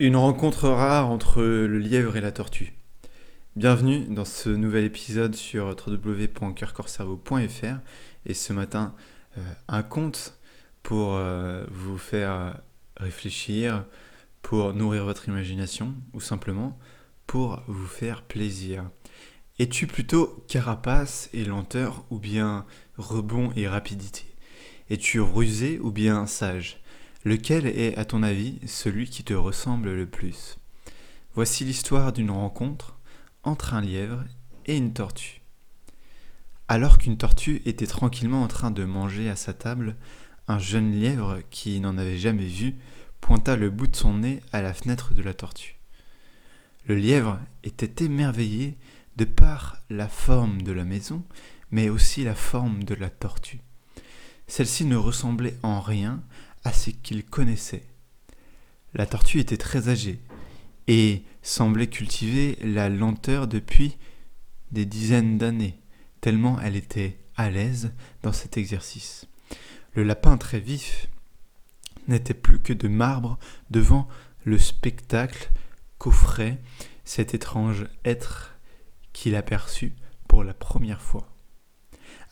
Une rencontre rare entre le lièvre et la tortue. Bienvenue dans ce nouvel épisode sur www.coeurcorcerveau.fr et ce matin euh, un conte pour euh, vous faire réfléchir, pour nourrir votre imagination ou simplement pour vous faire plaisir. Es-tu plutôt carapace et lenteur ou bien rebond et rapidité? Es-tu rusé ou bien sage? Lequel est, à ton avis, celui qui te ressemble le plus? Voici l'histoire d'une rencontre entre un lièvre et une tortue. Alors qu'une tortue était tranquillement en train de manger à sa table, un jeune lièvre qui n'en avait jamais vu pointa le bout de son nez à la fenêtre de la tortue. Le lièvre était émerveillé de par la forme de la maison, mais aussi la forme de la tortue. Celle-ci ne ressemblait en rien à ce qu'il connaissait. La tortue était très âgée et semblait cultiver la lenteur depuis des dizaines d'années, tellement elle était à l'aise dans cet exercice. Le lapin très vif n'était plus que de marbre devant le spectacle qu'offrait cet étrange être qu'il aperçut pour la première fois.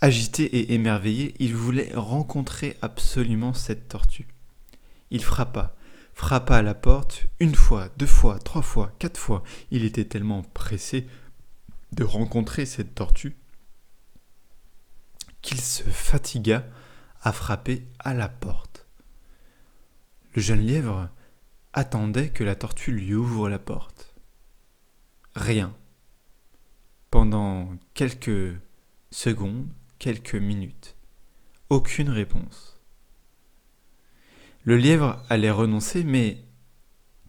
Agité et émerveillé, il voulait rencontrer absolument cette tortue. Il frappa, frappa à la porte une fois, deux fois, trois fois, quatre fois. Il était tellement pressé de rencontrer cette tortue qu'il se fatigua à frapper à la porte. Le jeune lièvre attendait que la tortue lui ouvre la porte. Rien. Pendant quelques secondes, quelques minutes. Aucune réponse. Le lièvre allait renoncer, mais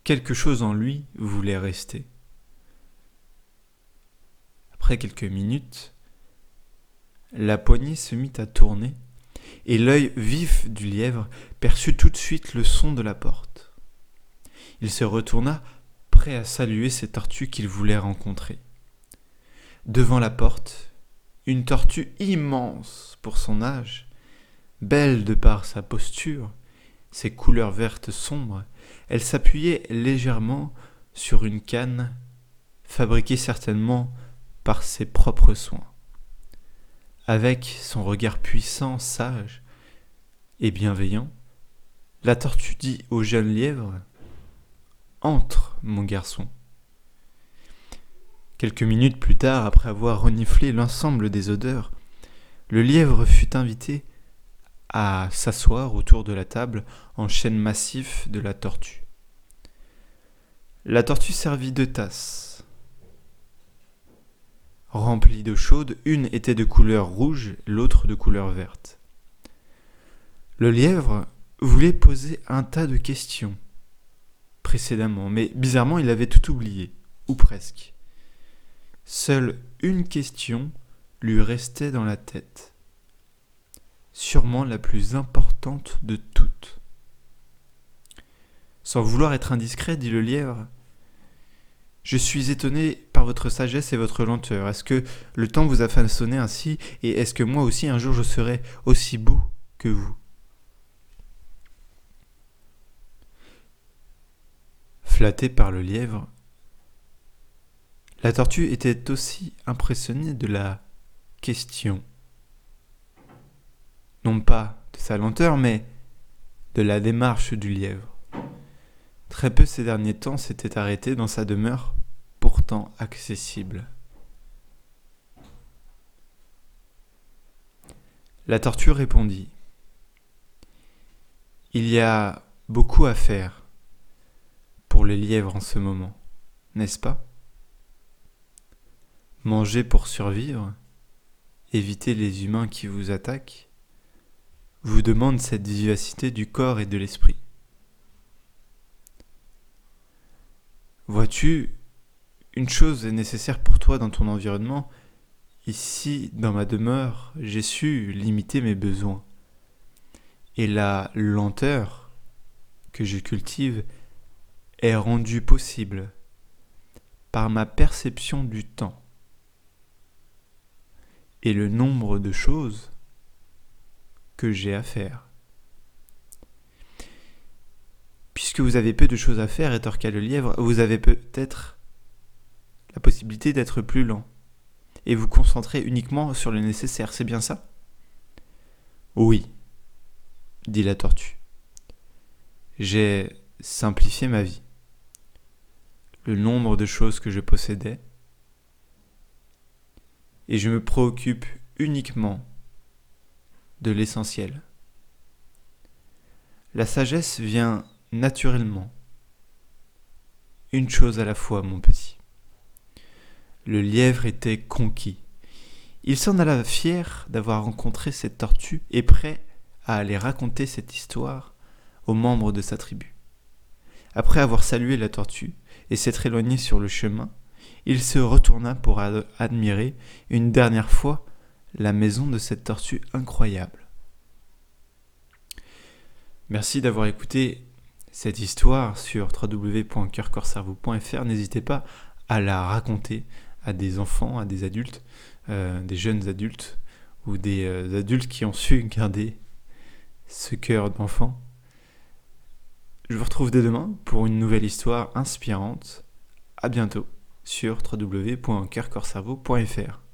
quelque chose en lui voulait rester. Après quelques minutes, la poignée se mit à tourner, et l'œil vif du lièvre perçut tout de suite le son de la porte. Il se retourna, prêt à saluer ces tortues qu'il voulait rencontrer. Devant la porte, une tortue immense pour son âge, belle de par sa posture, ses couleurs vertes sombres, elle s'appuyait légèrement sur une canne, fabriquée certainement par ses propres soins. Avec son regard puissant, sage et bienveillant, la tortue dit au jeune lièvre Entre, mon garçon. Quelques minutes plus tard, après avoir reniflé l'ensemble des odeurs, le lièvre fut invité à s'asseoir autour de la table en chêne massif de la tortue. La tortue servit deux tasses. Remplies d'eau chaude, une était de couleur rouge, l'autre de couleur verte. Le lièvre voulait poser un tas de questions précédemment, mais bizarrement il avait tout oublié, ou presque. Seule une question lui restait dans la tête, sûrement la plus importante de toutes. Sans vouloir être indiscret, dit le lièvre, je suis étonné par votre sagesse et votre lenteur. Est-ce que le temps vous a façonné ainsi, et est-ce que moi aussi un jour je serai aussi beau que vous? Flatté par le lièvre, la tortue était aussi impressionnée de la question. Non pas de sa lenteur, mais de la démarche du lièvre. Très peu ces derniers temps s'était arrêté dans sa demeure, pourtant accessible. La tortue répondit Il y a beaucoup à faire pour les lièvres en ce moment, n'est-ce pas? Manger pour survivre, éviter les humains qui vous attaquent, vous demande cette vivacité du corps et de l'esprit. Vois-tu, une chose est nécessaire pour toi dans ton environnement. Ici, dans ma demeure, j'ai su limiter mes besoins. Et la lenteur que je cultive est rendue possible par ma perception du temps et le nombre de choses que j'ai à faire. Puisque vous avez peu de choses à faire, rétorqua le lièvre, vous avez peut-être la possibilité d'être plus lent et vous concentrer uniquement sur le nécessaire, c'est bien ça? Oui, dit la tortue. J'ai simplifié ma vie. Le nombre de choses que je possédais et je me préoccupe uniquement de l'essentiel. La sagesse vient naturellement. Une chose à la fois, mon petit. Le lièvre était conquis. Il s'en alla fier d'avoir rencontré cette tortue et prêt à aller raconter cette histoire aux membres de sa tribu. Après avoir salué la tortue et s'être éloigné sur le chemin, il se retourna pour admirer une dernière fois la maison de cette tortue incroyable. Merci d'avoir écouté cette histoire sur www.coeurcorcerveau.fr. N'hésitez pas à la raconter à des enfants, à des adultes, euh, des jeunes adultes ou des euh, adultes qui ont su garder ce cœur d'enfant. Je vous retrouve dès demain pour une nouvelle histoire inspirante. À bientôt sur www.coeurcorcerveau.fr.